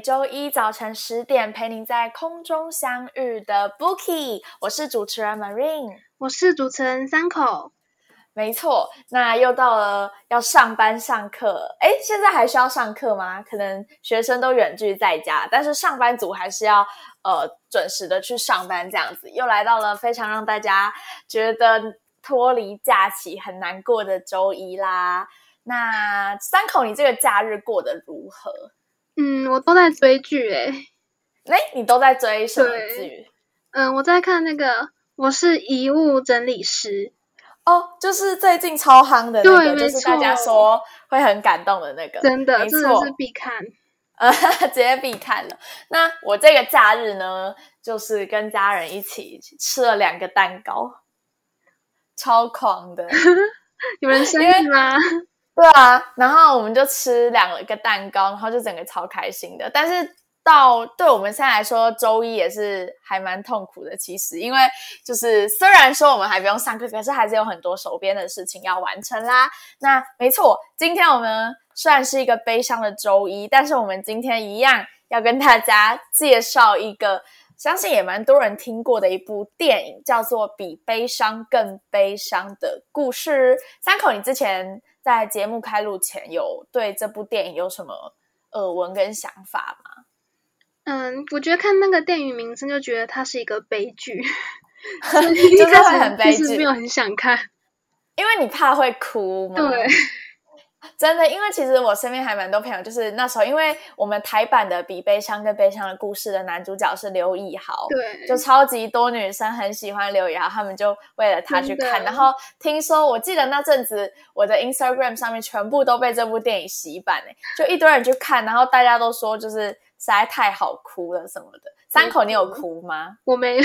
周一早晨十点陪您在空中相遇的 Bookie，我是主持人 Marine，我是主持人三口。没错，那又到了要上班上课，哎，现在还需要上课吗？可能学生都远距在家，但是上班族还是要呃准时的去上班，这样子又来到了非常让大家觉得脱离假期很难过的周一啦。那三口，你这个假日过得如何？嗯，我都在追剧诶。哎，你都在追什么剧？嗯，我在看那个《我是遗物整理师》哦，就是最近超夯的那个，就是大家说会很感动的那个，真的，真的是必看，呃，直接必看了。那我这个假日呢，就是跟家人一起吃了两个蛋糕，超狂的，有人生日吗？对啊，然后我们就吃两个蛋糕，然后就整个超开心的。但是到对我们现在来说，周一也是还蛮痛苦的。其实，因为就是虽然说我们还不用上课，可是还是有很多手边的事情要完成啦。那没错，今天我们虽然是一个悲伤的周一，但是我们今天一样要跟大家介绍一个相信也蛮多人听过的一部电影，叫做《比悲伤更悲伤的故事》。三口，你之前。在节目开录前，有对这部电影有什么耳闻跟想法吗？嗯，我觉得看那个电影名称就觉得它是一个悲剧，就是会很悲剧，没有很想看，因为你怕会哭嘛。对。真的，因为其实我身边还蛮多朋友，就是那时候，因为我们台版的《比悲伤更悲伤的故事》的男主角是刘以豪，对，就超级多女生很喜欢刘以豪，他们就为了他去看。然后听说，我记得那阵子我的 Instagram 上面全部都被这部电影洗版诶，就一堆人去看，然后大家都说就是实在太好哭了什么的。三口，你有哭吗？我没有。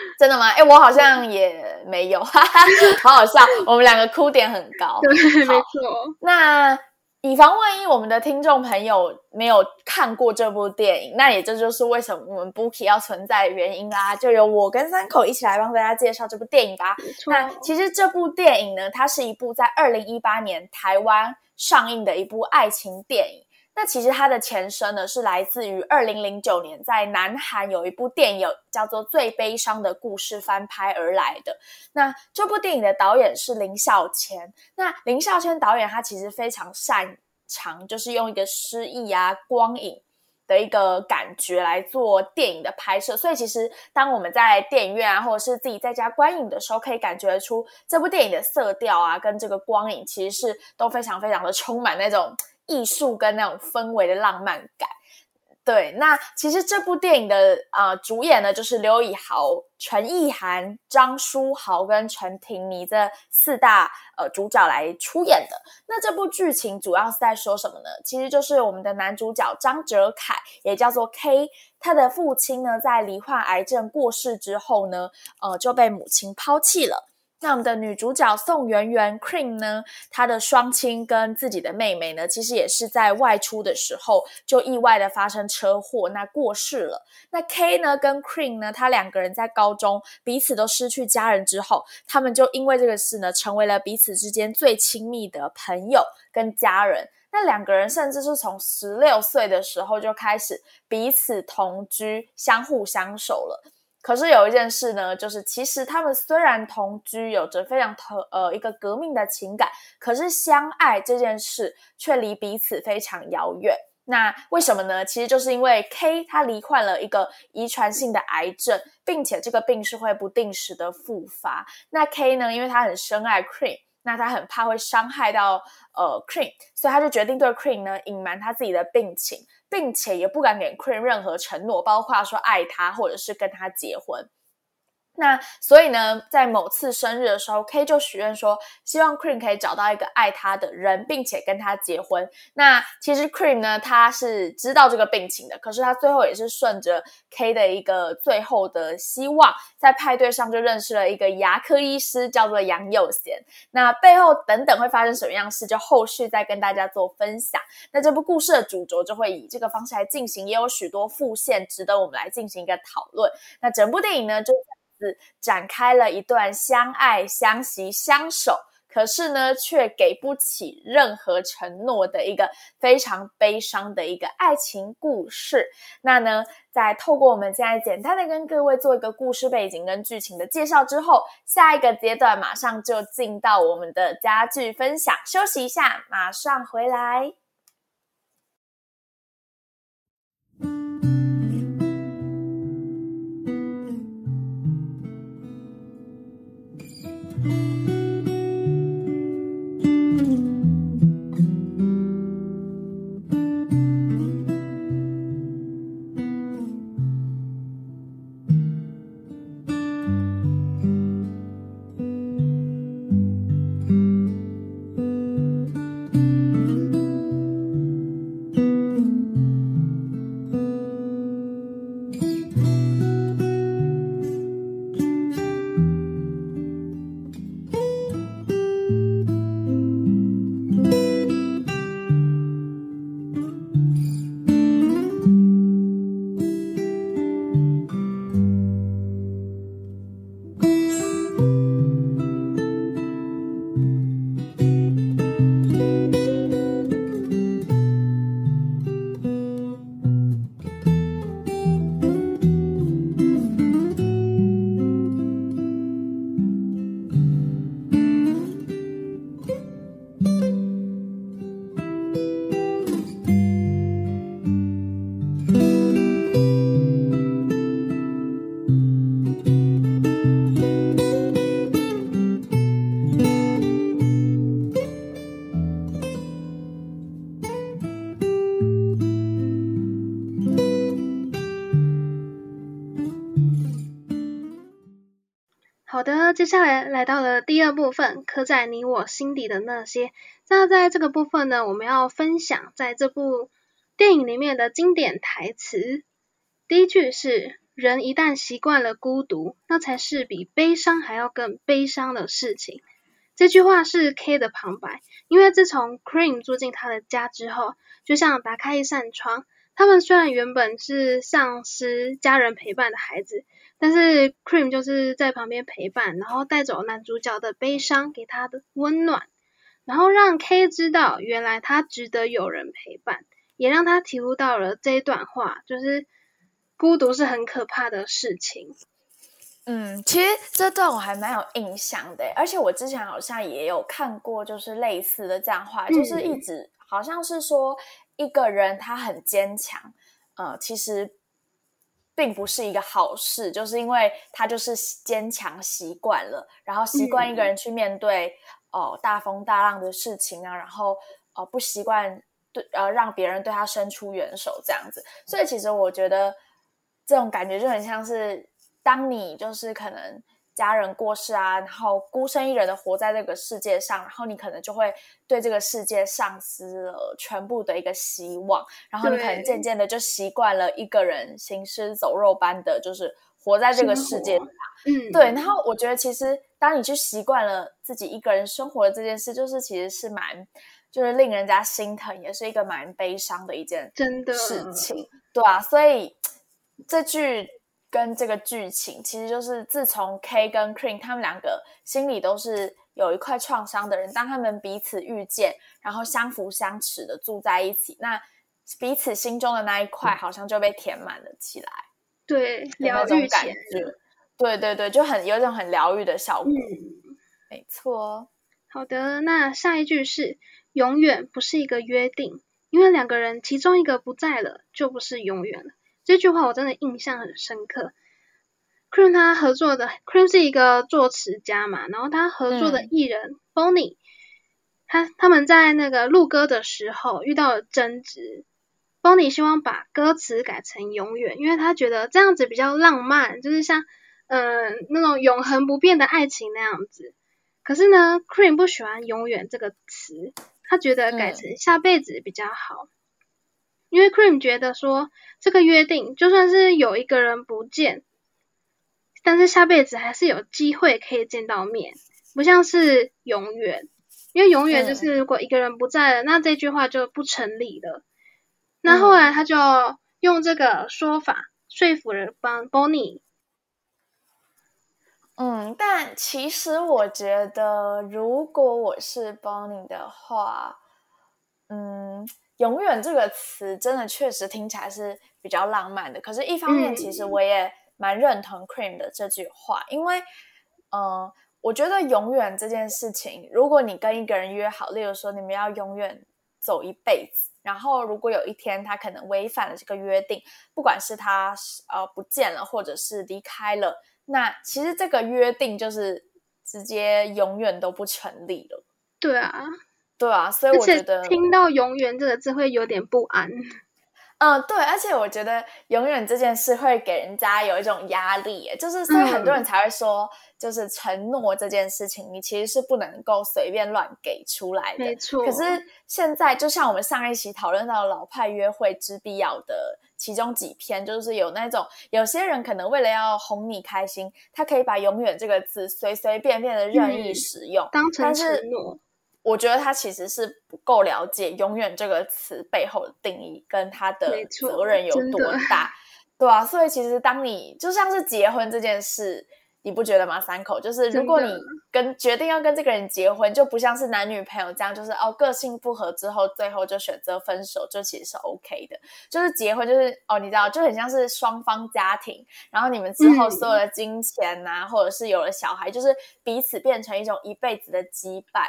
真的吗？哎，我好像也没有，哈哈，好好笑。我们两个哭点很高，对，没错。那以防万一，我们的听众朋友没有看过这部电影，那也这就是为什么我们 Bookie 要存在的原因啦。就由我跟三口一起来帮大家介绍这部电影吧。那其实这部电影呢，它是一部在二零一八年台湾上映的一部爱情电影。那其实它的前身呢，是来自于二零零九年在南韩有一部电影叫做《最悲伤的故事》翻拍而来的。那这部电影的导演是林孝谦。那林孝谦导演他其实非常擅长，就是用一个诗意啊、光影的一个感觉来做电影的拍摄。所以其实当我们在电影院啊，或者是自己在家观影的时候，可以感觉出这部电影的色调啊，跟这个光影其实是都非常非常的充满那种。艺术跟那种氛围的浪漫感，对。那其实这部电影的啊主演呢，就是刘以豪、陈意涵、张书豪跟陈婷妮这四大呃主角来出演的。那这部剧情主要是在说什么呢？其实就是我们的男主角张哲凯，也叫做 K，他的父亲呢在罹患癌症过世之后呢，呃就被母亲抛弃了。那我们的女主角宋媛媛 Cream 呢？她的双亲跟自己的妹妹呢，其实也是在外出的时候就意外的发生车祸，那过世了。那 K 呢跟 Cream 呢，他两个人在高中彼此都失去家人之后，他们就因为这个事呢，成为了彼此之间最亲密的朋友跟家人。那两个人甚至是从十六岁的时候就开始彼此同居，相互相守了。可是有一件事呢，就是其实他们虽然同居，有着非常特呃一个革命的情感，可是相爱这件事却离彼此非常遥远。那为什么呢？其实就是因为 K 他罹患了一个遗传性的癌症，并且这个病是会不定时的复发。那 K 呢，因为他很深爱 Cream，那他很怕会伤害到呃 Cream，所以他就决定对 Cream 呢隐瞒他自己的病情。并且也不敢给 Queen 任何承诺，包括说爱他或者是跟他结婚。那所以呢，在某次生日的时候，K 就许愿说，希望 Cream 可以找到一个爱他的人，并且跟他结婚。那其实 Cream 呢，他是知道这个病情的，可是他最后也是顺着 K 的一个最后的希望，在派对上就认识了一个牙科医师，叫做杨佑贤。那背后等等会发生什么样事，就后续再跟大家做分享。那这部故事的主轴就会以这个方式来进行，也有许多副线值得我们来进行一个讨论。那整部电影呢，就。展开了一段相爱、相惜、相守，可是呢，却给不起任何承诺的一个非常悲伤的一个爱情故事。那呢，在透过我们现在简单的跟各位做一个故事背景跟剧情的介绍之后，下一个阶段马上就进到我们的家具分享。休息一下，马上回来。好到了第二部分，刻在你我心底的那些。那在这个部分呢，我们要分享在这部电影里面的经典台词。第一句是：人一旦习惯了孤独，那才是比悲伤还要更悲伤的事情。这句话是 K 的旁白，因为自从 Cream 住进他的家之后，就像打开一扇窗，他们虽然原本是丧失家人陪伴的孩子。但是 Cream 就是在旁边陪伴，然后带走男主角的悲伤，给他的温暖，然后让 K 知道原来他值得有人陪伴，也让他体悟到了这一段话，就是孤独是很可怕的事情。嗯，其实这段我还蛮有印象的，而且我之前好像也有看过，就是类似的这样话，就是一直好像是说一个人他很坚强，呃，其实。并不是一个好事，就是因为他就是坚强习惯了，然后习惯一个人去面对哦大风大浪的事情啊，然后哦不习惯对呃让别人对他伸出援手这样子，所以其实我觉得这种感觉就很像是当你就是可能。家人过世啊，然后孤身一人的活在这个世界上，然后你可能就会对这个世界丧失了全部的一个希望，然后你可能渐渐的就习惯了一个人行尸走肉般的就是活在这个世界上。嗯，对。然后我觉得其实当你去习惯了自己一个人生活的这件事，就是其实是蛮就是令人家心疼，也是一个蛮悲伤的一件真的事情，对啊。所以这句。跟这个剧情，其实就是自从 K 跟 Cream 他们两个心里都是有一块创伤的人，当他们彼此遇见，然后相扶相持的住在一起，那彼此心中的那一块好像就被填满了起来。对，疗愈感觉。对对对，就很有一种很疗愈的效果。没错。好的，那下一句是永远不是一个约定，因为两个人其中一个不在了，就不是永远了。这句话我真的印象很深刻。Cream 他合作的 Cream 是一个作词家嘛，然后他合作的艺人 Bonnie，他他们在那个录歌的时候遇到了争执。Bonnie 希望把歌词改成永远，因为他觉得这样子比较浪漫，就是像嗯那种永恒不变的爱情那样子。可是呢，Cream 不喜欢永远这个词，他觉得改成下辈子比较好。因为 Cream 觉得说，这个约定就算是有一个人不见，但是下辈子还是有机会可以见到面，不像是永远。因为永远就是如果一个人不在了，那这句话就不成立了。那后来他就用这个说法说服了帮 Bonnie。嗯，但其实我觉得，如果我是 Bonnie 的话，嗯，永远这个词真的确实听起来是比较浪漫的。可是，一方面，其实我也蛮认同 Cream 的这句话，因为，嗯，我觉得永远这件事情，如果你跟一个人约好，例如说你们要永远走一辈子，然后如果有一天他可能违反了这个约定，不管是他呃不见了，或者是离开了。那其实这个约定就是直接永远都不成立了。对啊，对啊，所以我觉得听到“永远”这个字会有点不安。嗯，对，而且我觉得永远这件事会给人家有一种压力，就是所以很多人才会说，就是承诺这件事情，你其实是不能够随便乱给出来的。没错。可是现在，就像我们上一期讨论到老派约会之必要的其中几篇，就是有那种有些人可能为了要哄你开心，他可以把“永远”这个字随随便便的任意使用，当成承诺。我觉得他其实是不够了解“永远”这个词背后的定义跟他的责任有多大，对啊，所以其实当你就像是结婚这件事，你不觉得吗？三口就是如果你跟决定要跟这个人结婚，就不像是男女朋友这样，就是哦个性不合之后，最后就选择分手，就其实是 OK 的。就是结婚就是哦，你知道，就很像是双方家庭，然后你们之后所有的金钱呐，或者是有了小孩，就是彼此变成一种一辈子的羁绊。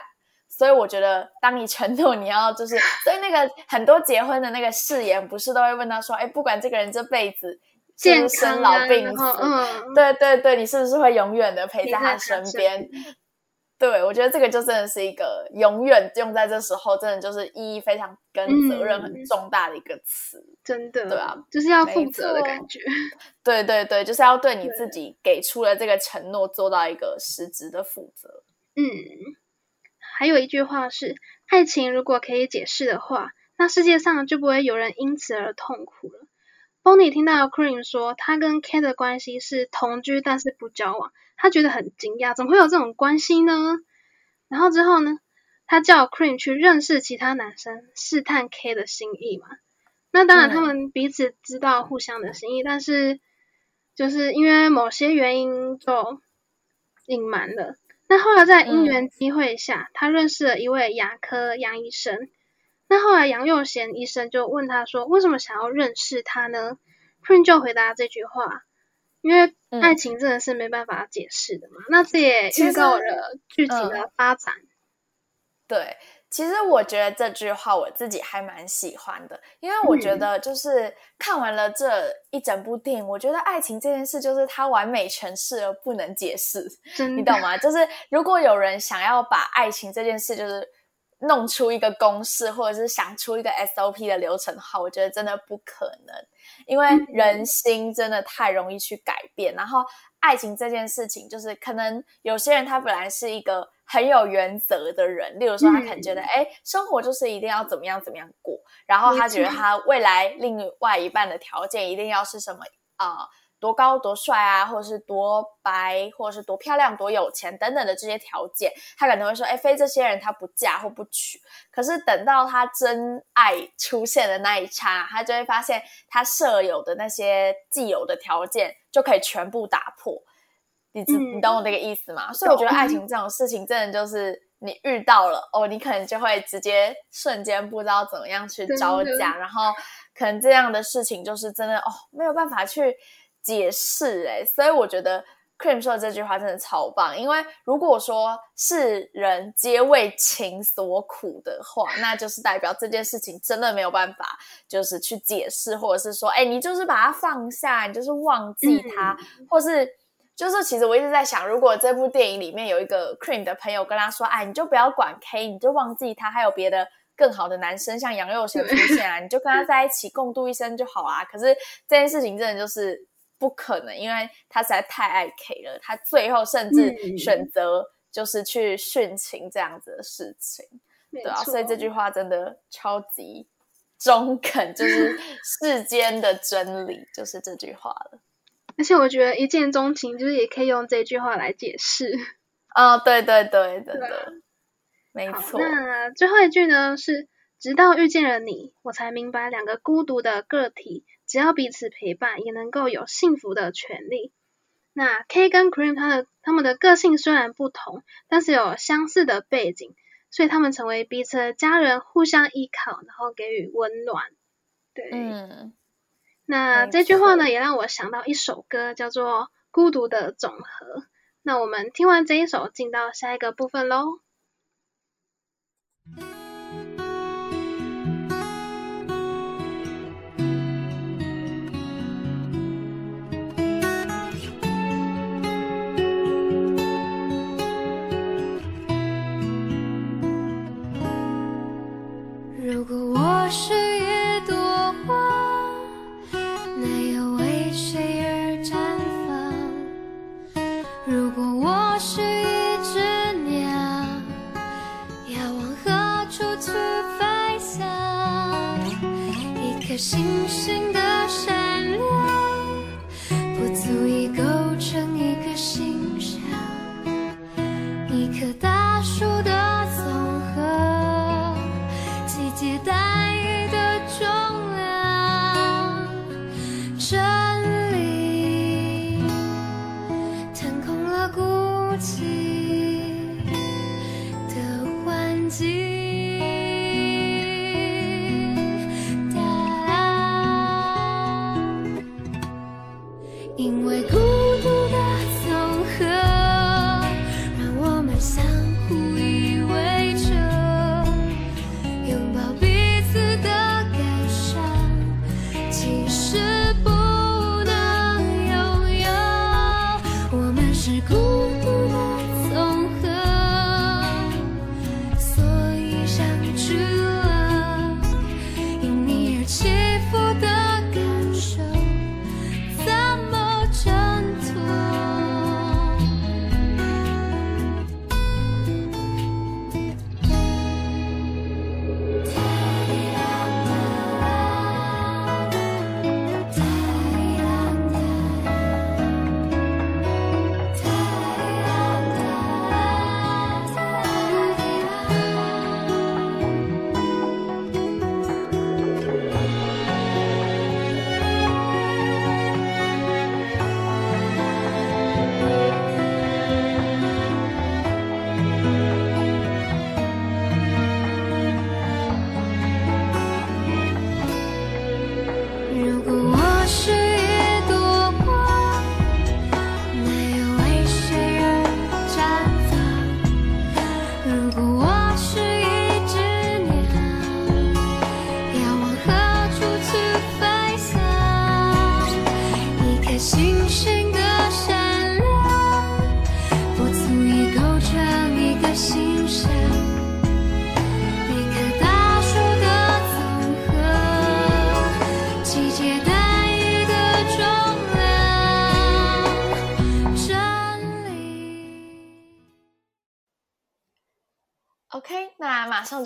所以我觉得，当你承诺你要就是，所以那个很多结婚的那个誓言，不是都会问他说：“哎，不管这个人这辈子健生老病死，嗯，对对对，你是不是会永远的陪在他身边？” 对，我觉得这个就真的是一个永远用在这时候，真的就是意义非常跟责任很重大的一个词，真的，对啊，就是要负责的感觉。对对对，就是要对你自己给出了这个承诺做到一个实质的负责。嗯。还有一句话是：爱情如果可以解释的话，那世界上就不会有人因此而痛苦了。Bonnie 听到 Cream 说他跟 Kate 的关系是同居，但是不交往，他觉得很惊讶，怎么会有这种关系呢？然后之后呢，他叫 Cream 去认识其他男生，试探 Kate 的心意嘛。那当然，他们彼此知道互相的心意，但是就是因为某些原因就隐瞒了。那后来在因缘机会下，他认识了一位牙科杨医生。那后来杨佑贤医生就问他说：“为什么想要认识他呢？”Prin 就回答这句话：“因为爱情真的是没办法解释的嘛。”那这也预告了剧情的发展。对。其实我觉得这句话我自己还蛮喜欢的，因为我觉得就是看完了这一整部电影，我觉得爱情这件事就是它完美诠释而不能解释，你懂吗？就是如果有人想要把爱情这件事就是弄出一个公式，或者是想出一个 SOP 的流程的话，我觉得真的不可能，因为人心真的太容易去改变。然后爱情这件事情，就是可能有些人他本来是一个。很有原则的人，例如说，他可能觉得，哎，生活就是一定要怎么样怎么样过，然后他觉得他未来另外一半的条件一定要是什么啊，多高多帅啊，或者是多白，或者是多漂亮、多有钱等等的这些条件，他可能会说，哎，非这些人他不嫁或不娶。可是等到他真爱出现的那一刹，他就会发现他舍友的那些既有的条件就可以全部打破。你你懂我这个意思吗？所以我觉得爱情这种事情，真的就是你遇到了哦，你可能就会直接瞬间不知道怎么样去招架，然后可能这样的事情就是真的哦，没有办法去解释哎。所以我觉得 Cream 说的这句话真的超棒，因为如果说是人皆为情所苦的话，那就是代表这件事情真的没有办法，就是去解释，或者是说，哎，你就是把它放下，你就是忘记它，或是。就是其实我一直在想，如果这部电影里面有一个 Cream 的朋友跟他说：“哎，你就不要管 K，你就忘记他，还有别的更好的男生，像杨佑贤出现啊，你就跟他在一起共度一生就好啊。”可是这件事情真的就是不可能，因为他实在太爱 K 了，他最后甚至选择就是去殉情这样子的事情，对啊，所以这句话真的超级中肯，就是世间的真理，就是这句话了。而且我觉得一见钟情就是也可以用这句话来解释。哦，对对对，真的，没错。那最后一句呢是：直到遇见了你，我才明白两个孤独的个体，只要彼此陪伴，也能够有幸福的权利。那 K 跟 Cream 他的他们的个性虽然不同，但是有相似的背景，所以他们成为彼此的家人，互相依靠，然后给予温暖。对，嗯，那这句话呢，也让我想到一首歌，叫做《孤独的总和》。那我们听完这一首，进到下一个部分喽。如果我是心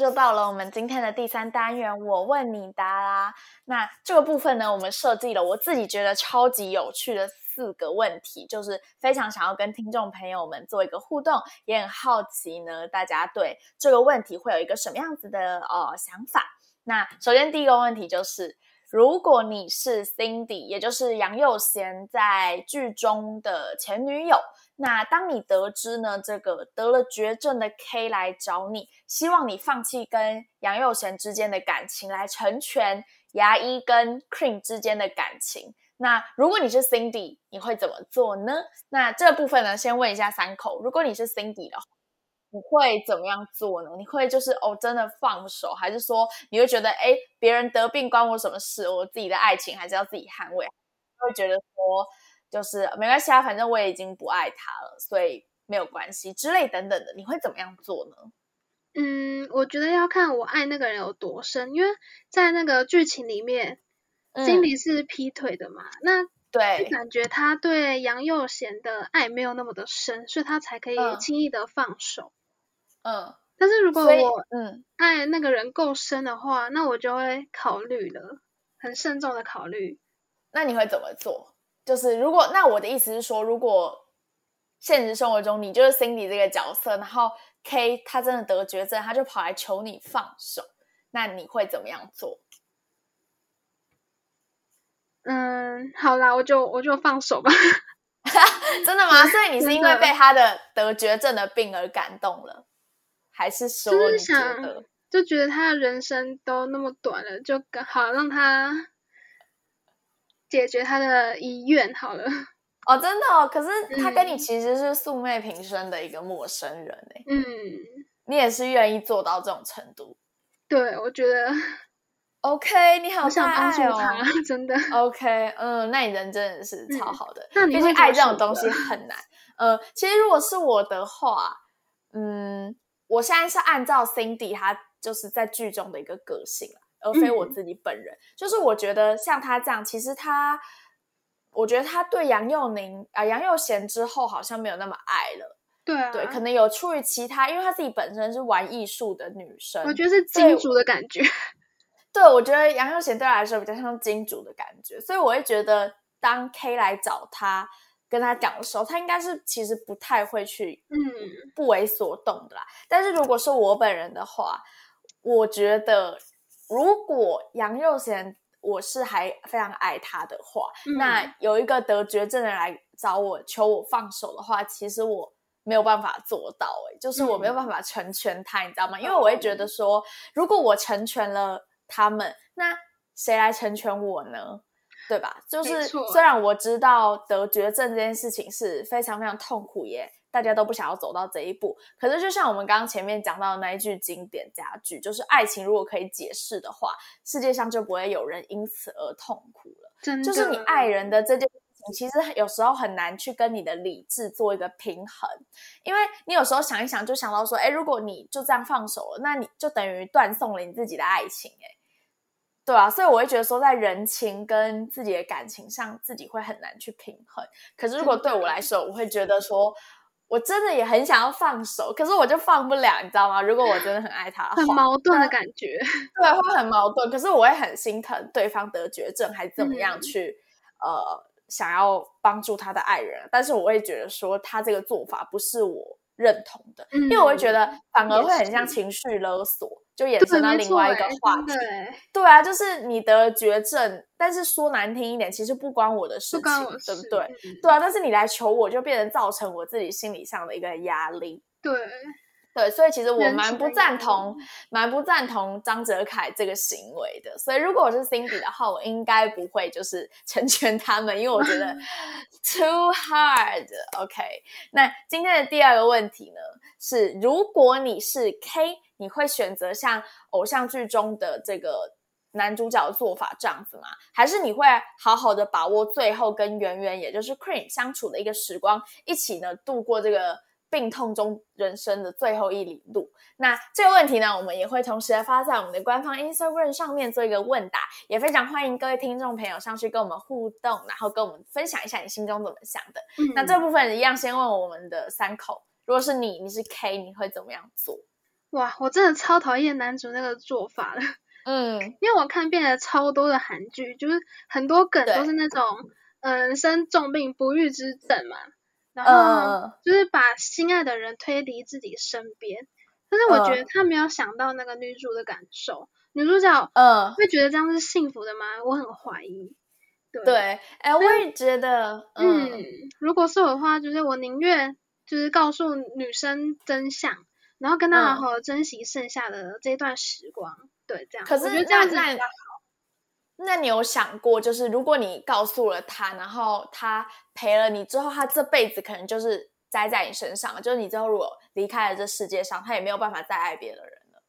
就到了我们今天的第三单元，我问你答啦。那这个部分呢，我们设计了我自己觉得超级有趣的四个问题，就是非常想要跟听众朋友们做一个互动，也很好奇呢，大家对这个问题会有一个什么样子的呃想法。那首先第一个问题就是，如果你是 Cindy，也就是杨佑贤在剧中的前女友，那当你得知呢，这个得了绝症的 K 来找你，希望你放弃跟杨佑贤之间的感情，来成全牙医跟 Cream 之间的感情。那如果你是 Cindy，你会怎么做呢？那这部分呢，先问一下三口，如果你是 Cindy 的话，你会怎么样做呢？你会就是哦，真的放手，还是说你会觉得，哎，别人得病关我什么事？我自己的爱情还是要自己捍卫？会觉得说，就是没关系啊，反正我也已经不爱他了，所以没有关系之类等等的，你会怎么样做呢？嗯，我觉得要看我爱那个人有多深，因为在那个剧情里面、嗯 c i n d y 是劈腿的嘛，那对，就感觉他对杨佑贤的爱没有那么的深，所以他才可以嗯轻易的放手。嗯，但是如果我嗯爱那个人够深的话，那我就会考虑了，很慎重的考虑。那你会怎么做？就是如果那我的意思是说，如果现实生活中你就是 Cindy 这个角色，然后 K 他真的得绝症，他就跑来求你放手，那你会怎么样做？嗯，好啦，我就我就放手吧。真的吗？所以你是因为被他的得绝症的病而感动了，还是说就是你觉得？就觉得他的人生都那么短了，就刚好让他解决他的遗愿好了。哦，真的哦。可是他跟你嗯其实是素昧平生的一个陌生人哎，嗯，你也是愿意做到这种程度对，我觉得？OK，你好我想大帮助。他，真的。OK，嗯，那你人真的是超嗯好的。那你毕竟爱这种东西很难。呃，其实如果是我的话，嗯，我现在是按照 Cindy 她就是在剧中的一个个性啊，而非我嗯自己本人。就是我觉得像他这样，其实他，我觉得他对杨佑宁啊、杨佑贤之后好像没有那么爱了。对啊，对，可能有出于其他，因为她自己本身是玩艺术的女生，我觉得是金主的感觉。对，我觉得杨佑贤对他来说比较像金主的感觉，所以我会觉得当 K 来找他跟他讲的时候，他应该是其实不太会去嗯不为所动的啦。但是如果是我本人的话，我觉得如果杨佑贤我是还非常爱他的话，嗯那有一个得绝症的人来找我求我放手的话，其实我没有办法做到、欸，就是我没有嗯办法成全他，你知道吗？因为我会觉得说，如果我成全了他们，那谁来成全我呢？对吧？就是虽然我知道得绝症这件事情是非常非常痛苦耶，大家都不想要走到这一步。可是就像我们刚刚前面讲到的那一句经典佳句，就是爱情如果可以解释的话，世界上就不会有人因此而痛苦了。真的就是你爱人的这件事情，其实有时候很难去跟你的理智做一个平衡，因为你有时候想一想，就想到说，哎，如果你就这样放手了，那你就等于断送了你自己的爱情，哎，对啊，所以我会觉得说，在人情跟自己的感情上，自己会很难去平衡。可是如果对我来说，我会觉得说。我真的也很想要放手，可是我就放不了，你知道吗？如果我真的很爱他很矛盾的感觉。对，会很矛盾。可是我会很心疼对方得绝症，还怎么样嗯去、呃想要帮助他的爱人，但是我会觉得说他这个做法不是我认同的，嗯因为我会觉得反而会很像情绪勒索，就衍对，生到另外一个欸话题。对啊，就是你得了绝症，但是说难听一点，其实不关我的事情，不关我事对不对？嗯对啊，但是你来求我，就变成造成我自己心理上的一个压力。对，对，所以其实我蛮不赞同，蛮不赞同张哲凯这个行为的。所以如果我是 Cindy 的话，我应该不会就是 成全他们，因为我觉得 too hard。OK，那今天的第二个问题呢是，如果你是 K，你会选择像偶像剧中的这个男主角的做法这样子吗？还是你会好好的把握最后跟圆圆，也就是 Cream 相处的一个时光，一起呢度过这个病痛中人生的最后一里路？那这个问题呢，我们也会同时的发在我们的官方 Instagram 上面做一个问答，也非常欢迎各位听众朋友上去跟我们互动，然后跟我们分享一下你心中怎么想的。嗯那这部分一样，先问我们的三口，如果是你，你是 K，你会怎么样做？哇，我真的超讨厌男主那个做法的，嗯，因为我看遍了超多的韩剧，就是很多梗都是那种，嗯，生重病不育之症嘛，然后嗯就是把心爱的人推离自己身边，但是我觉得嗯他没有想到那个女主的感受，女主角嗯，会觉得这样是幸福的吗？我很怀疑。对，对，哎，我也觉得，嗯嗯，，如果是我的话，就是我宁愿就是告诉女生真相，然后跟她嗯好好珍惜剩下的这段时光。对，这样。可是我觉得这样子。那你有想过，就是如果你告诉了他，然后他陪了你之后，他这辈子可能就是栽在你身上，就是你之后如果离开了这世界上，他也没有办法再爱别的人了。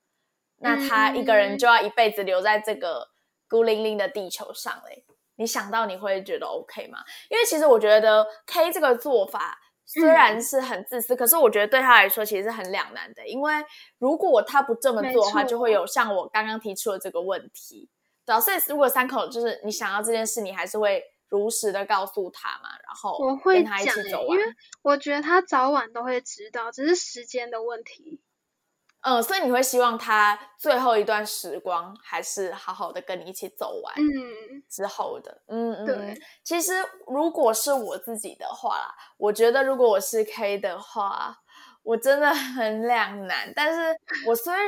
那他一个人嗯就要一辈子留在这个孤零零的地球上嘞。你想到你会觉得 OK 吗？因为其实我觉得 K 这个做法虽然嗯是很自私，可是我觉得对他来说其实是很两难的。因为如果他不这么做的话，就会有像我刚刚提出的这个问题。对啊，所以如果三口就是你想要这件事，你还是会如实的告诉他嘛，然后我会跟他一起走完。因为我觉得他早晚都会知道，只是时间的问题。嗯，所以你会希望他最后一段时光还是好好的跟你一起走完。嗯，之后的，嗯嗯，对嗯。其实如果是我自己的话啦，我觉得如果我是 K 的话，我真的很两难。但是我虽然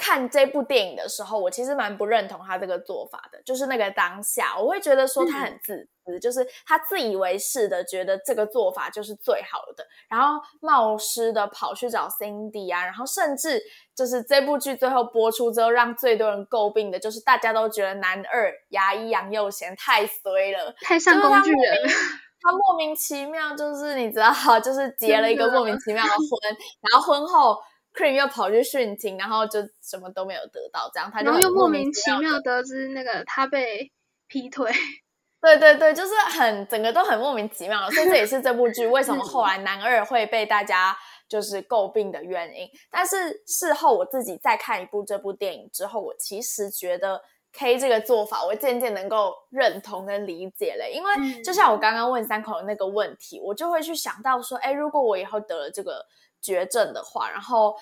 看这部电影的时候，我其实蛮不认同他这个做法的，就是那个当下，我会觉得说他很自私，就是他自以为是的觉得这个做法就是最好的，然后冒失的跑去找 Cindy 啊，然后甚至就是这部剧最后播出之后，让最多人诟病的就是大家都觉得男二牙医杨佑贤太衰了，太像工具人。他莫名其妙就是你知道，就是结了一个莫名其妙的婚，然后婚后。Cream 又跑去殉情，然后就什么都没有得到，这样他就然后又莫名名其妙得知那个他被劈腿，对对对，就是很整个都很莫名其妙的，所以这也是这部剧为什么后来男二会被大家就是诟病的原因。但是事后我自己再看一部这部电影之后，我其实觉得 K 这个做法，我渐渐能够认同跟理解了。因为就像我刚刚问三口的那个问题，我就会去想到说，哎，如果我以后得了这个。绝症的话，然后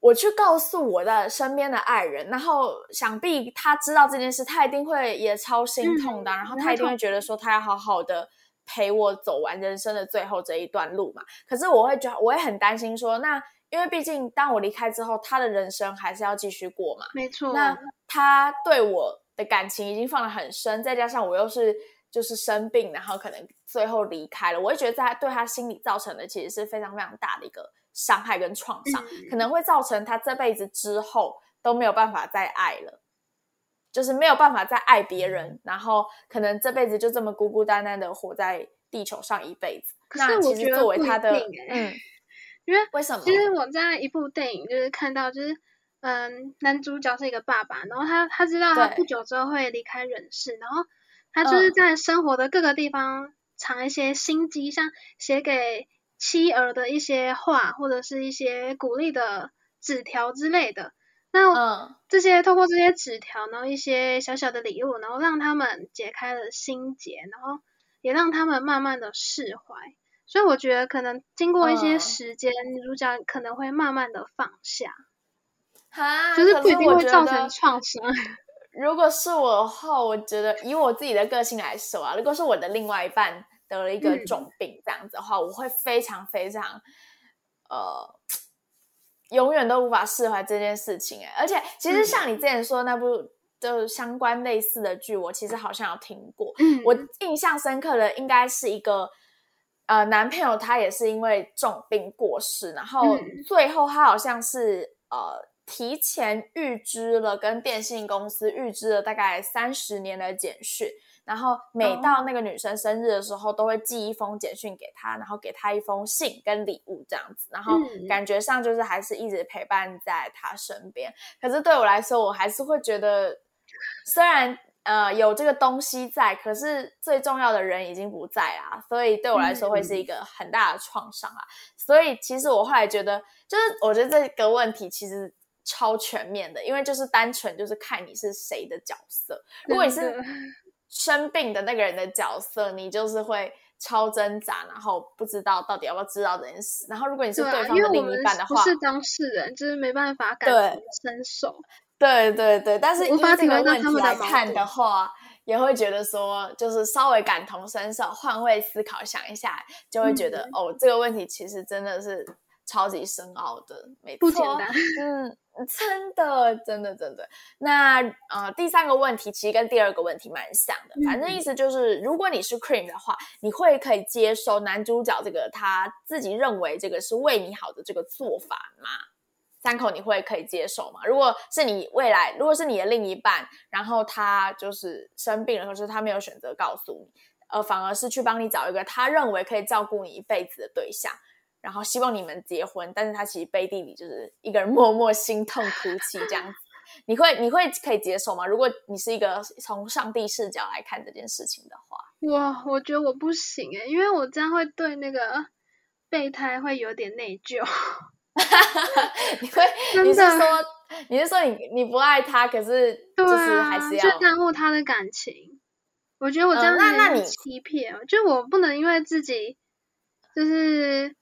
我去告诉我的身边的爱人，然后想必他知道这件事，他一定会也超心痛的，然后他一定会觉得说他要好好的陪我走完人生的最后这一段路嘛。可是我会觉得，我也很担心说，那因为毕竟当我离开之后，他的人生还是要继续过嘛。没错。那他对我的感情已经放得很深，再加上我又是就是生病，然后可能最后离开了，我会觉得在对他心里造成的其实是非常非常大的一个。伤害跟创伤可能会造成他这辈子之后都没有办法再爱了，就是没有办法再爱别人，然后可能这辈子就这么孤孤单单的活在地球上一辈子。那其实作为他的，嗯，因为为什么？其实我在一部电影就是看到，就是嗯，男主角是一个爸爸，然后他他知道他不久之后会离开人世，然后他就是在生活的各个地方藏一些心机，像写给。妻儿的一些话，或者是一些鼓励的纸条之类的，那这些通过这些纸条，然后一些小小的礼物，然后让他们解开了心结，然后也让他们慢慢的释怀。所以我觉得，可能经过一些时间，女主角可能会慢慢的放下，哈，就是不一定会造成创伤。如果是我的话，我觉得以我自己的个性来说啊，如果是我的另外一半。得了一个重病，这样子的话，我会非常非常，呃，永远都无法释怀这件事情。哎，而且其实像你之前说那部就相关类似的剧，我其实好像有听过。我印象深刻的应该是一个，呃，男朋友他也是因为重病过世，然后最后他好像是呃提前预支了跟电信公司预支了大概三十年的简讯。然后每到那个女生生日的时候，都会寄一封简讯给她，然后给她一封信跟礼物这样子，然后感觉上就是还是一直陪伴在她身边。可是对我来说，我还是会觉得，虽然呃有这个东西在，可是最重要的人已经不在啦，所以对我来说会是一个很大的创伤啊。所以其实我后来觉得，就是我觉得这个问题其实超全面的，因为就是单纯就是看你是谁的角色，如果你是。生病的那个人的角色，你就是会超挣扎，然后不知道到底要不要知道这件事。然后如果你是对方的另一半的话，不是当事人，就是没办法感同身受。对对对，但是以这个问题来看的话，也会觉得说，就是稍微感同身受，换位思考想一下，就会觉得哦，这个问题其实真的是。超级深奥的，没错，嗯，真的，真的，真的。那呃，第三个问题其实跟第二个问题蛮像的，反正意思就是，如果你是 Cream 的话，你会可以接受男主角这个他自己认为这个是为你好的这个做法吗？三口你会可以接受吗？如果是你未来，如果是你的另一半，然后他就是生病了，可是他没有选择告诉你，呃，反而是去帮你找一个他认为可以照顾你一辈子的对象。然后希望你们结婚，但是他其实背地里就是一个人默默心痛哭泣这样子，你会你会可以接受吗？如果你是一个从上帝视角来看这件事情的话，哇，我觉得我不行诶，因为我这样会对那个备胎会有点内疚。你会你是说你是说你你不爱他，可是就是还是要耽误他的感情？我觉得我这样那那你欺骗，就我不能因为自己就是。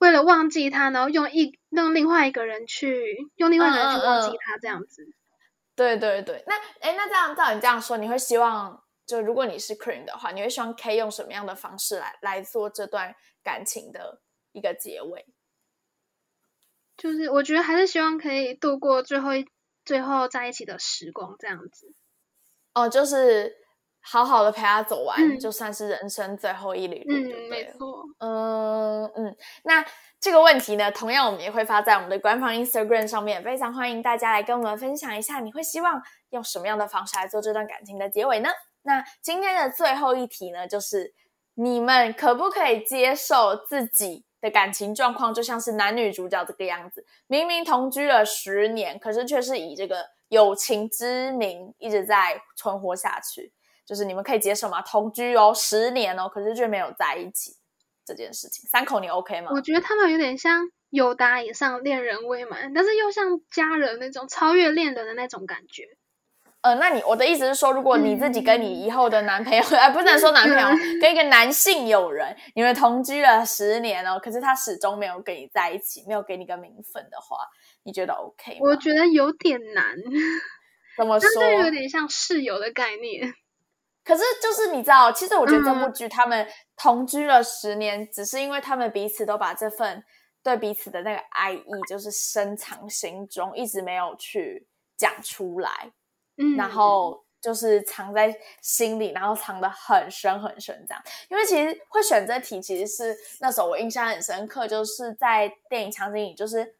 为了忘记他，然后用一用另外一个人去用另外一个人去忘记他，这样子。对对对，那哎，那这样照你这样说，你会希望就如果你是 Cream 的话，你会希望 K 用什么样的方式来来做这段感情的一个结尾？就是我觉得还是希望可以度过最后一最后在一起的时光，这样子。哦，就是好好的陪他走完，嗯就算是人生最后一旅路，嗯？没错。嗯嗯，那这个问题呢，同样我们也会发在我们的官方 Instagram 上面，非常欢迎大家来跟我们分享一下，你会希望用什么样的方式来做这段感情的结尾呢？那今天的最后一题呢，就是你们可不可以接受自己的感情状况，就像是男女主角这个样子，明明同居了十年，可是却是以这个友情之名一直在存活下去。就是你们可以接受吗？同居哦，十年哦，可是却没有在一起这件事情，三口你 OK 吗？我觉得他们有点像友达以上恋人未满，但是又像家人那种超越恋人的那种感觉。呃，那你我的意思是说，如果你自己跟嗯你以后的男朋友，哎、不能说男朋友，跟一个男性友人，你们同居了十年哦，可是他始终没有跟你在一起，没有给你个名分的话，你觉得 OK 吗？我觉得有点难，怎么说？有点像室友的概念。可是就是你知道，其实我觉得这部嗯剧他们同居了十年，只是因为他们彼此都把这份对彼此的那个爱意，就是深藏心中，一直没有去讲出来。嗯，然后就是藏在心里，然后藏得很深很深这样。因为其实会选这题，其实是那时候我印象很深刻，就是在电影场景里，就是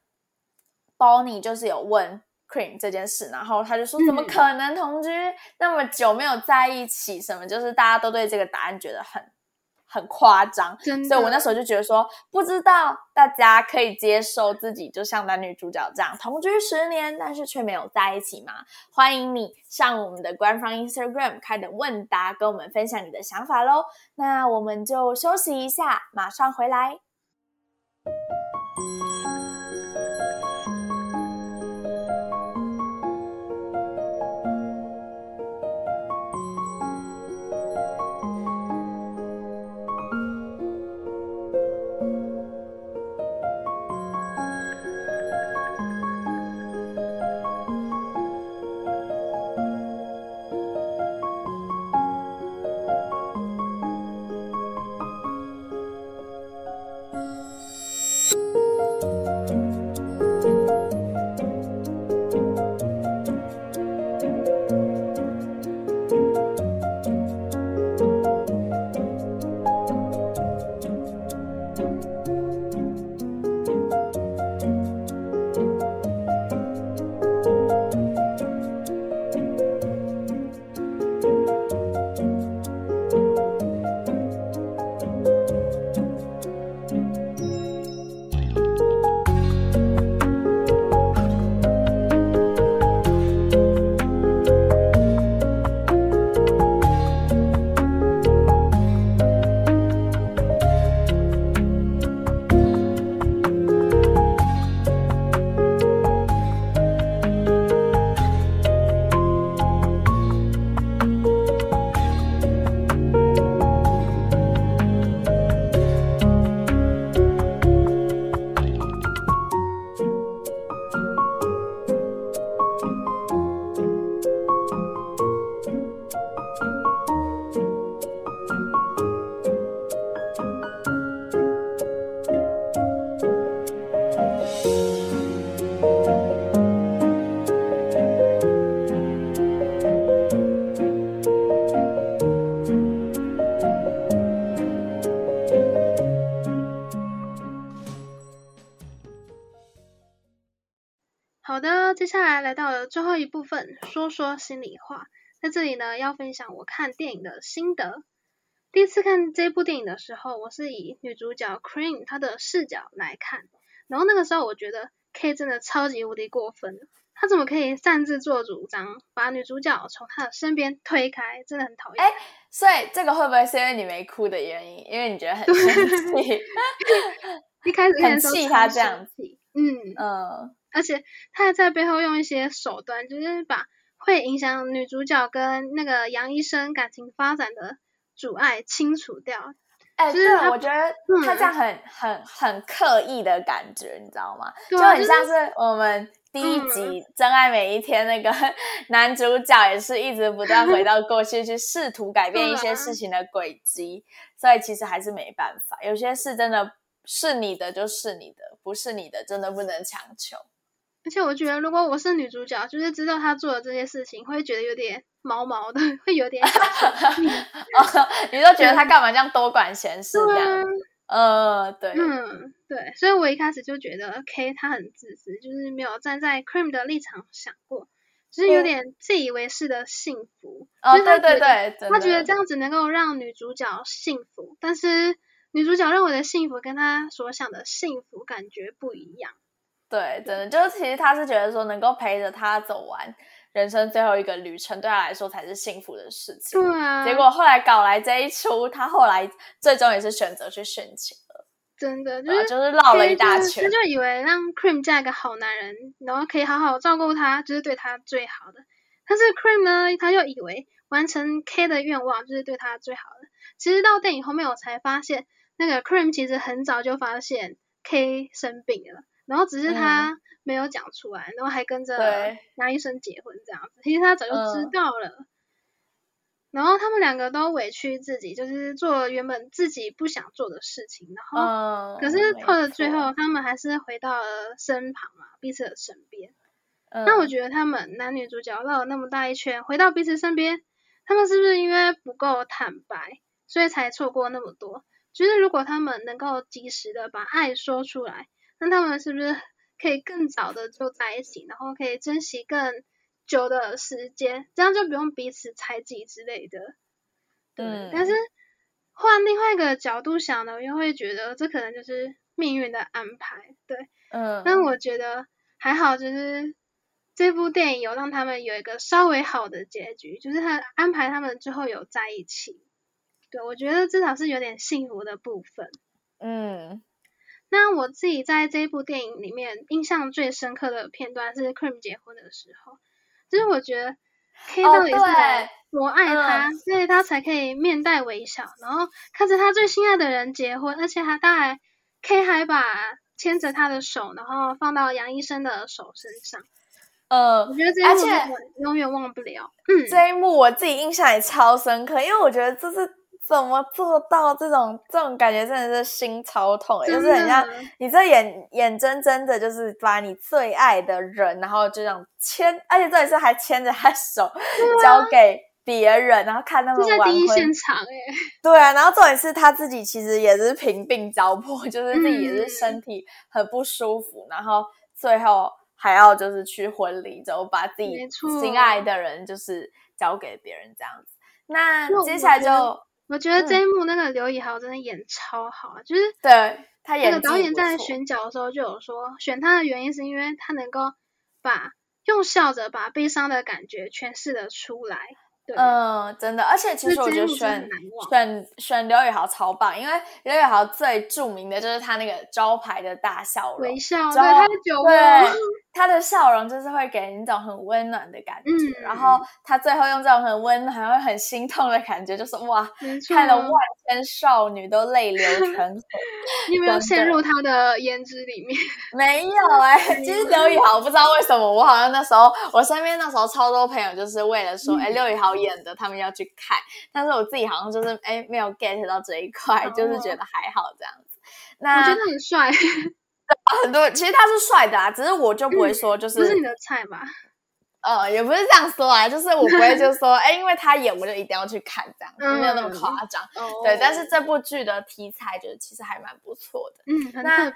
Bonnie 就是有问 Cream 这件事，然后他就说嗯怎么可能同居那么久没有在一起？什么就是大家都对这个答案觉得很很夸张，所以我那时候就觉得说，不知道大家可以接受自己就像男女主角这样同居十年，但是却没有在一起吗？欢迎你上我们的官方 Instagram 开的问答，跟我们分享你的想法喽。那我们就休息一下，马上回来。接下来来到了最后一部分，说说心里话。在这里呢，要分享我看电影的心得。第一次看这部电影的时候，我是以女主角 Cream 她的视角来看，然后那个时候我觉得 K 真的超级无敌过分了，她怎么可以擅自做主张，把女主角从她的身边推开，真的很讨厌。哎所以这个会不会是因为你没哭的原因？因为你觉得很生气？一开始看的时候这样生气，嗯，嗯，而且他还在背后用一些手段，就是把会影响女主角跟那个杨医生感情发展的阻碍清除掉。哎、对，我觉得他嗯这样很、很很刻意的感觉，你知道吗？就很像是我们第一集嗯《真爱每一天》那个 男主角也是一直不断回 到过去，去试图改变一些事情的轨迹，所以其实还是没办法，有些事真的是你的就是你的，不是你的真的不能强求。而且我觉得，如果我是女主角，就是知道她做的这些事情，会觉得有点毛毛的，会有点 你就觉得他干嘛这样多管闲事这样？呃，对，嗯，对，所以我一开始就觉得 K 他很自私，就是没有站在 Cream 的立场想过，就是有嗯点自以为是的幸福。哦，对对对，真他觉得这样子能够让女主角幸福，但是女主角认为的幸福跟她所想的幸福感觉不一样。对，真的就是其实他是觉得说能够陪着他走完人生最后一个旅程，对他来说才是幸福的事情。对啊，结果后来搞来这一出，他后来最终也是选择去殉情了，真的就是就是绕了一大圈他。就以为让 Cream 嫁一个好男人，然后可以好好照顾他，就是对他最好的。但是 Cream 呢，他就以为完成 K 的愿望就是对他最好的。其实到电影后面我才发现，那个 Cream 其实很早就发现 K 生病了，然后只是他没有讲出来，然后还跟着对杨医生结婚这样子。其实他早就知嗯道了。然后他们两个都委屈自己，就是做原本自己不想做的事情，然后嗯，可是没到了最，后，他们还是回到了身旁嘛，彼此的身边。嗯、那我觉得他们男女主角绕了那么大一圈，回到彼此身边，他们是不是因为不够坦白，所以才错过那么多？就是如果他们能够及时的把爱说出来，那他们是不是可以更早的就在一起，然后可以珍惜更久的时间，这样就不用彼此猜忌之类的。对，嗯但是换另外一个角度想呢，我又会觉得这可能就是命运的安排。对，嗯，但我觉得还好，就是这部电影有让他们有一个稍微好的结局，就是他安排他们之后有在一起。对，我觉得至少是有点幸福的部分。嗯那我自己在这部电影里面印象最深刻的片段是 Cream 结婚的时候，就是我觉得 K 哦到底是多爱他，所以他才可以面带微笑，然后看着他最心爱的人结婚，而且还他还 K 还把牵着他的手，然后放到杨医生的手身上。呃我，觉得这一幕我永远忘不了。嗯，这一幕我自己印象也超深刻，因为我觉得这是怎么做到这种这种感觉，真的是心超痛的，就是很像你这眼眼睁睁的，就是把你最爱的人，然后就这样牵，而且这里是还牵着他手交给别人，然后看他们就在第一现场哎、对啊，然后重点是他自己其实也是贫病交迫，就是自己也是嗯。身体很不舒服，然后最后还要就是去婚礼，之后把自己心爱的人就是交给别人这样子。那接下来就我觉得这嗯一幕那个刘以豪真的演超好啊，就是对他那演那个导演在选角的时候就有说，选他的原因是因为他能够把用笑着把悲伤的感觉诠释的出来。对，嗯，真的，而且其实我觉得选选选刘宇豪超棒，因为刘宇豪最著名的就是他那个招牌的大笑容微，笑，对，他的酒窝，对，他的笑容就是会给人一种很温暖的感觉，嗯然后他最后用这种很温暖、还会很心痛的感觉，就是哇。看了万千少女都泪流成河。你有没有陷入他的胭脂里面？没有哎、其实刘宇豪不知道为什么，我好像那时候我身边那时候超多朋友就是为了说，哎、刘宇豪演的，他们要去看，但是我自己好像就是哎没有 get 到这一块，哦就是觉得还好这样子。那我那觉得很帅，很多其实他是帅的啊，只是我就不会说就是、不是你的菜吧？呃，也不是这样说啊，就是我不会就说，哎，因为他演我就一定要去看这样，嗯没有那么夸张。哦对，但是这部剧的题材就是其实还蛮不错的。嗯，很那。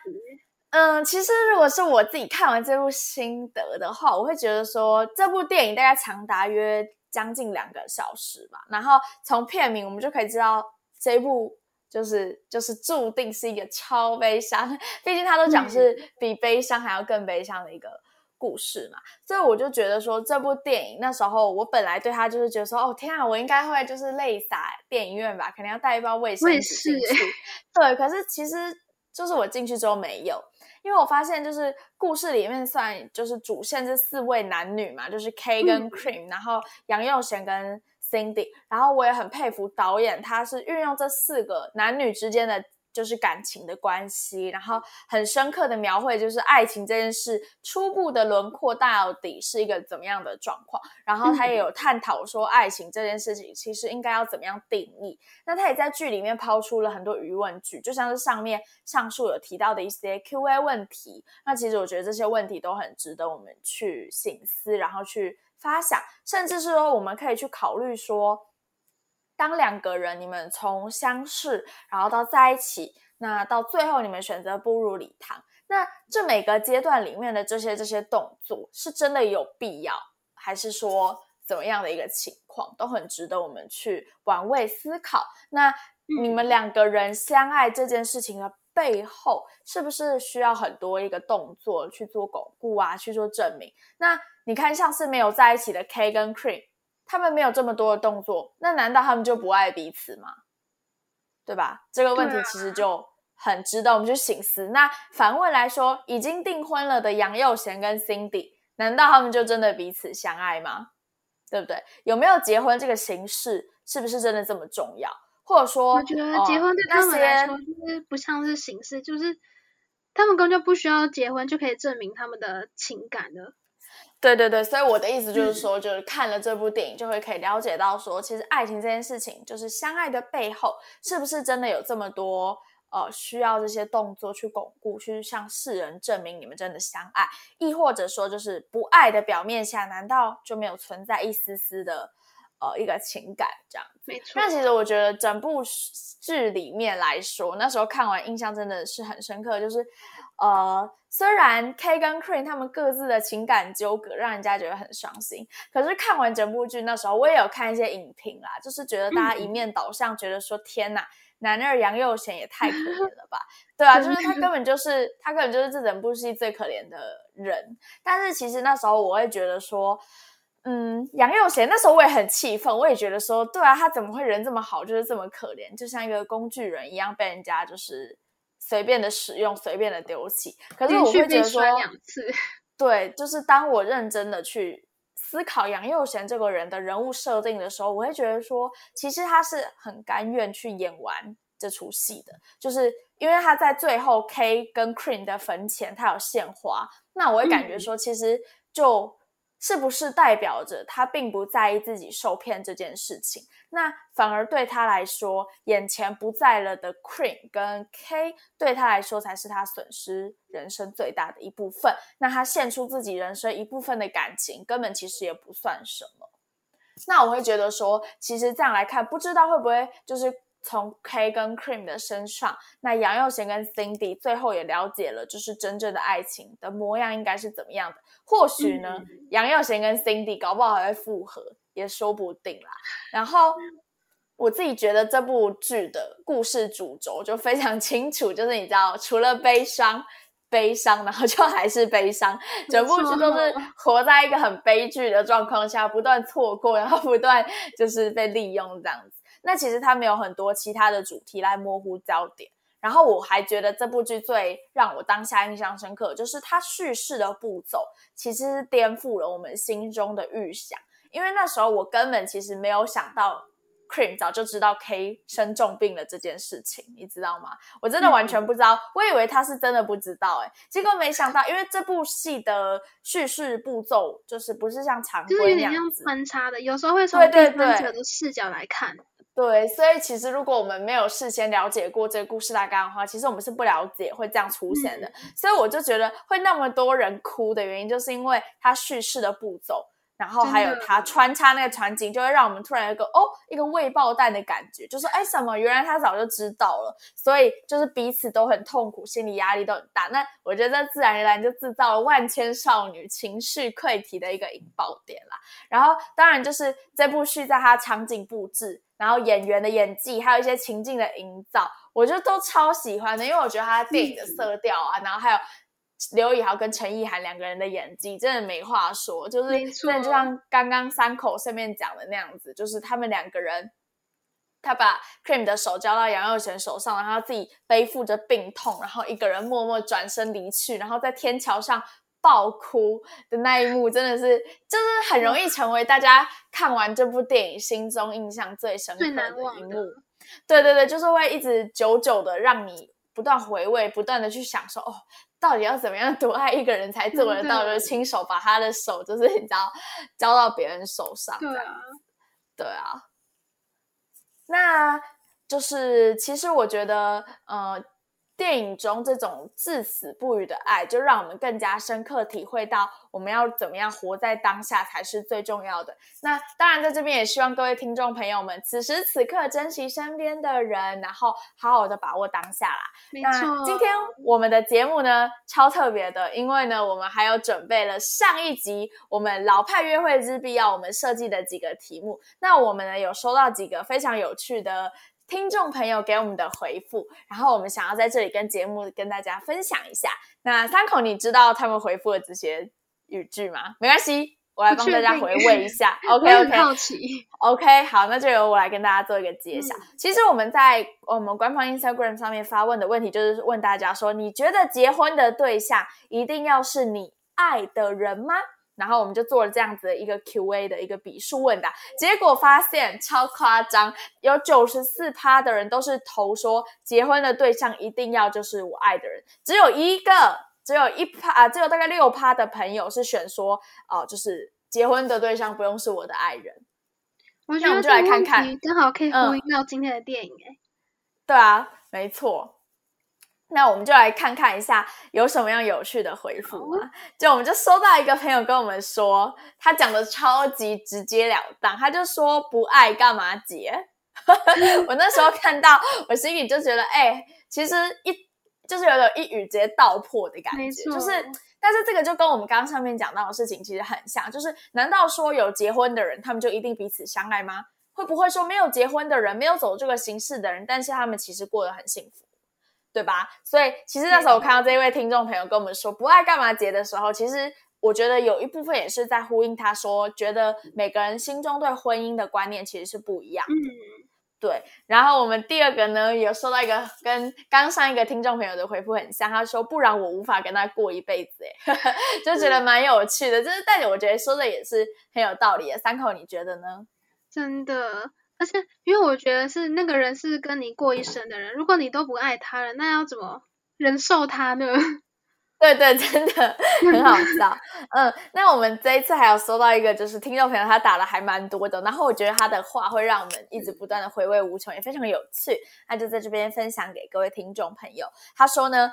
嗯，其实如果是我自己看完这部心得的话，我会觉得说这部电影大概长达约将近两个小时吧。然后从片名我们就可以知道这一部就是就是注定是一个超悲伤，毕竟他都讲是比悲伤还要更悲伤的一个故事嘛。所以我就觉得说这部电影那时候我本来对他就是觉得说哦天啊，我应该会就是泪洒电影院吧，肯定要带一包卫生纸进去。对，可是其实就是我进去之后没有。因为我发现，就是故事里面算就是主线这四位男女嘛，就是 K 跟嗯 Cream，、然后杨佑贤跟 Cindy，然后我也很佩服导演，他是运用这四个男女之间的就是感情的关系，然后很深刻的描绘就是爱情这件事初步的轮廓到底是一个怎么样的状况。然后他也有探讨说爱情这件事情其实应该要怎么样定义。那他也在剧里面抛出了很多疑问句，就像是上面上述有提到的一些 Q&A 问题。那其实我觉得这些问题都很值得我们去醒思，然后去发想，甚至是说我们可以去考虑说。当两个人你们从相识，然后到在一起，那到最后你们选择步入礼堂，那这每个阶段里面的这些这些动作，是真的有必要，还是说怎么样的一个情况，都很值得我们去玩味思考。那你们两个人相爱这件事情的背后，是不是需要很多一个动作去做巩固啊，去做证明？那你看，像是没有在一起的 K 跟 Cream。他们没有这么多的动作，那难道他们就不爱彼此吗？对吧？这个问题其实就很值得我们去醒思。那反问来说，已经订婚了的杨佑贤跟 Cindy，难道他们就真的彼此相爱吗？对不对？有没有结婚这个形式，是不是真的这么重要？或者说，我觉得结婚对他们来说就是不像是形式，就是他们根本就不需要结婚就可以证明他们的情感的。对对对，所以我的意思就是说，就是看了这部电影，就会可以了解到说，其实爱情这件事情，就是相爱的背后，是不是真的有这么多呃需要这些动作去巩固，去向世人证明你们真的相爱，亦或者说，就是不爱的表面下，难道就没有存在一丝丝的呃一个情感这样？没错。那其实我觉得整部剧里面来说，那时候看完印象真的是很深刻，就是呃。虽然 K 跟 Cream 他们各自的情感纠葛让人家觉得很伤心，可是看完整部剧那时候，我也有看一些影评啦，就是觉得大家一面倒向，觉得说天哪，男二杨佑贤也太可怜 了吧？对啊，就是他根本就是他根本就是这整部戏最可怜的人。但是其实那时候我会觉得说，嗯，杨佑贤那时候我也很气愤，我也觉得说，对啊，他怎么会人这么好，就是这么可怜，就像一个工具人一样被人家就是。随便的使用，随便的丢弃。可是我会觉得说，对，就是当我认真的去思考杨佑贤这个人的人物设定的时候，我会觉得说，其实他是很甘愿去演完这出戏的，就是因为他在最后 K 跟 Cream 的坟前，他有献花，那我会感觉说，其实就。是不是代表着他并不在意自己受骗这件事情？那反而对他来说，眼前不在了的 Cream 跟 K 对他来说才是他损失人生最大的一部分。那他献出自己人生一部分的感情，根本其实也不算什么。那我会觉得说，其实这样来看，不知道会不会就是。从 K 跟 Cream 的身上，那杨佑贤跟 Cindy 最后也了解了，就是真正的爱情的模样应该是怎么样的。或许呢，杨佑贤跟 Cindy 搞不好还会复合，也说不定啦。然后我自己觉得这部剧的故事主轴就非常清楚，就是你知道，除了悲伤，悲伤，然后就还是悲伤，整部剧都是活在一个很悲剧的状况下，不断错过，然后不断就是被利用这样子。那其实它没有很多其他的主题来模糊焦点，然后我还觉得这部剧最让我当下印象深刻，就是它叙事的步骤其实是颠覆了我们心中的预想，因为那时候我根本其实没有想到 Cream 早就知道 K 生重病了这件事情，你知道吗？我真的完全不知道，我以为他是真的不知道，哎，结果没想到，因为这部戏的叙事步骤就是不是像常规那样子穿插的，有时候会从第三者的视角来看。对，所以其实如果我们没有事先了解过这个故事大纲的话，其实我们是不了解会这样出现的。所以我就觉得会那么多人哭的原因，就是因为它叙事的步骤。然后还有他穿插那个场景，就会让我们突然有一个哦，一个未爆弹的感觉，就是哎什么？原来他早就知道了，所以就是彼此都很痛苦，心理压力都很大。那我觉得自然而然就制造了万千少女情绪溃堤的一个引爆点啦。然后当然就是这部剧在它场景布置，然后演员的演技，还有一些情境的营造，我觉得都超喜欢的，因为我觉得它电影的色调啊，然后还有。刘以豪跟陈意涵两个人的演技真的没话说，就是真的就像刚刚三口上面讲的那样子，就是他们两个人，他把 Cream 的手交到杨佑贤手上，然后自己背负着病痛，然后一个人默默转身离去，然后在天桥上爆哭的那一幕，真的是就是很容易成为大家看完这部电影心中印象最深刻的一幕。对对对，就是会一直久久的让你不断回味，不断的去享受哦，到底要怎么样多爱一个人才做得到，就是亲手把他的手，就是你知道交到别人手上，对啊，对啊，那就是其实我觉得，呃，电影中这种至死不渝的爱，就让我们更加深刻体会到我们要怎么样活在当下才是最重要的。那当然，在这边也希望各位听众朋友们，此时此刻珍惜身边的人，然后好好的把握当下啦。那没错。今天我们的节目呢超特别的，因为呢我们还有准备了上一集我们老派约会之必要我们设计的几个题目。那我们呢有收到几个非常有趣的听众朋友给我们的回复，然后我们想要在这里跟节目跟大家分享一下。那三口你知道他们回复的这些语句吗？没关系，我来帮大家回味一下。OK OK，好奇，OK，好，那就由我来跟大家做一个揭晓。嗯其实我们在我们官方 Instagram 上面发问的问题，就是问大家说，你觉得结婚的对象一定要是你爱的人吗？然后我们就做了这样子的一个 Q&A 的一个笔数问答，结果发现超夸张，有九十四趴的人都是投说结婚的对象一定要就是我爱的人，只有一个，只有一趴啊，只有大概六趴的朋友是选说哦、就是结婚的对象不用是我的爱人。我觉那我们就来得这个问看看题刚好可以呼嗯应到今天的电影、哎、对啊，没错。那我们就来看看一下有什么样有趣的回复嘛。就我们就收到一个朋友跟我们说，他讲的超级直截了当，他就说不爱干嘛结？我那时候看到，我心里就觉得，哎、其实一就是有种一语直接道破的感觉，就是。但是这个就跟我们刚刚上面讲到的事情其实很像，就是难道说有结婚的人，他们就一定彼此相爱吗？会不会说没有结婚的人，没有走这个形式的人，但是他们其实过得很幸福，对吧？所以其实那时候我看到这一位听众朋友跟我们说不爱干嘛结的时候，其实我觉得有一部分也是在呼应他说，觉得每个人心中对婚姻的观念其实是不一样的。嗯，对，然后我们第二个呢，有收到一个跟刚上一个听众朋友的回复很像，他说不然我无法跟他过一辈子，哎，就觉得蛮有趣的，就是但是我觉得说的也是很有道理的。三口你觉得呢？真的。而且，因为我觉得是那个人是跟你过一生的人，如果你都不爱他了，那要怎么忍受他呢？对对，真的很好笑。嗯，那我们这一次还有收到一个，就是听众朋友他打的还蛮多的，然后我觉得他的话会让我们一直不断的回味无穷，也非常有趣。那就在这边分享给各位听众朋友。他说呢，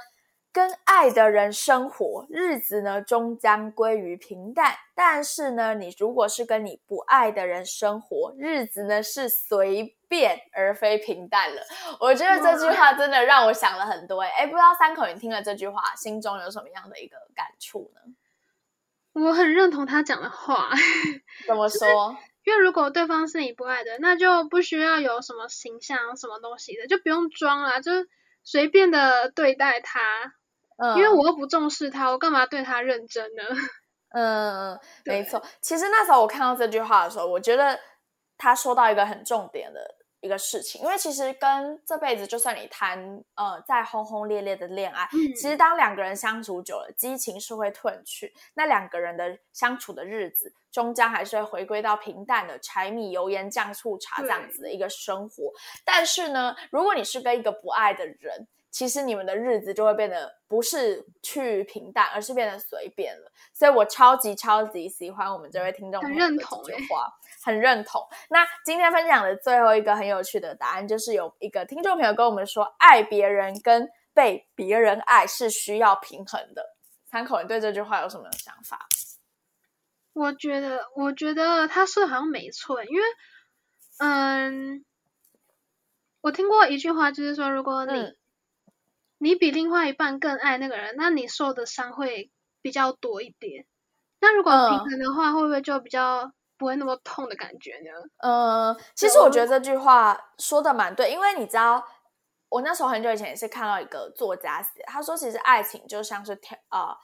跟爱的人生活，日子呢终将归于平淡；但是呢，你如果是跟你不爱的人生活，日子呢是随便而非平淡了。我觉得这句话真的让我想了很多、欸。哎，不知道三口你听了这句话，心中有什么样的一个感触呢？我很认同他讲的话，怎么说？因为如果对方是你不爱的，那就不需要有什么形象、什么东西的，就不用装啦，就随便的对待他。嗯，因为我又不重视他，我干嘛对他认真呢？嗯，没错。其实那时候我看到这句话的时候，我觉得他说到一个很重点的一个事情，因为其实跟这辈子就算你谈呃再轰轰烈烈的恋爱，嗯其实当两个人相处久了，激情是会褪去，那两个人的相处的日子，终将还是会回归到平淡的柴米油盐酱醋茶这样子的一个生活。但是呢，如果你是跟一个不爱的人，其实你们的日子就会变得不是去平淡，而是变得随便了。所以我超级超级喜欢我们这位听众很朋友的认同欸这句话，很认同。那今天分享的最后一个很有趣的答案，就是有一个听众朋友跟我们说，爱别人跟被别人爱是需要平衡的。参考，你对这句话有什么想法？我觉得，我觉得他说的好像没错，因为，嗯，我听过一句话，就是说，如果你、嗯你比另外一半更爱那个人，那你受的伤会比较多一点。那如果嗯平衡的话，会不会就比较不会那么痛的感觉呢？呃，其实我觉得这句话说的蛮对，因为你知道，我那时候很久以前也是看到一个作家写，他说其实爱情就像是谈呃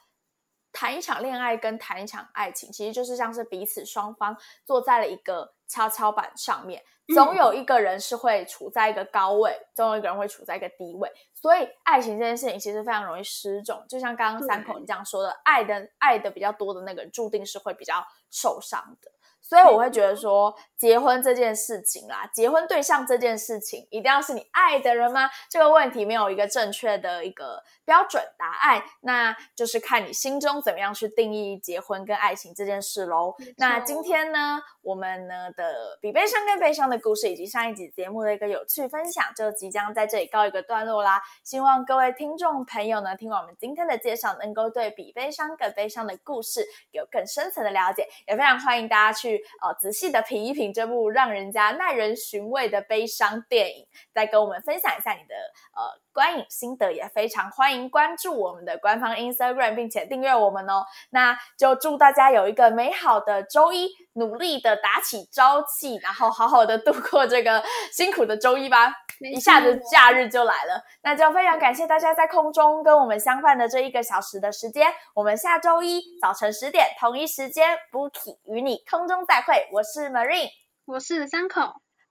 谈一场恋爱跟谈一场爱情，其实就是像是彼此双方坐在了一个跷跷板上面，总有一个人是会处在一个高位，总有一个人会处在一个低位，所以爱情这件事情其实非常容易失重，就像刚刚三口你这样说的，爱的爱的比较多的那个人注定是会比较受伤的。所以我会觉得说，结婚这件事情啦，结婚对象这件事情，一定要是你爱的人吗？这个问题没有一个正确的一个标准答案，那就是看你心中怎么样去定义结婚跟爱情这件事喽。那今天呢，我们呢的比悲伤更悲伤的故事，以及上一集节目的一个有趣分享，就即将在这里告一个段落啦。希望各位听众朋友呢，听完我们今天的介绍，能够对比悲伤更悲伤的故事有更深层的了解，也非常欢迎大家去呃仔细的品一品这部让人家耐人寻味的悲伤电影，再跟我们分享一下你的呃观影心得，也非常欢迎关注我们的官方 Instagram，并且订阅我们哦。那就祝大家有一个美好的周一，努力的打起朝气，然后好好的度过这个辛苦的周一吧。没一下子假日就来了，那就非常感谢大家在空中跟我们相伴的这一个小时的时间。我们下周一早晨十点同一时间 b o k i 与你空中再会。我是 Marine，我是三口，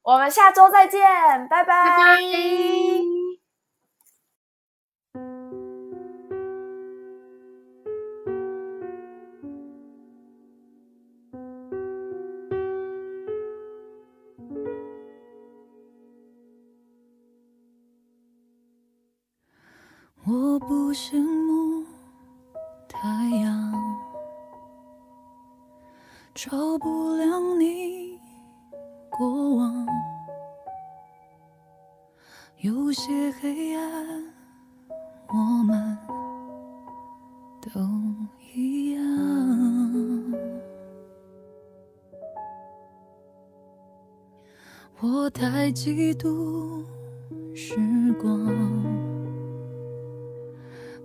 我们下周再见，拜拜。拜拜。羡慕太阳，照不亮你过往。有些黑暗，我们都一样。我太嫉妒时光。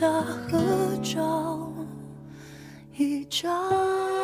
大合照一张。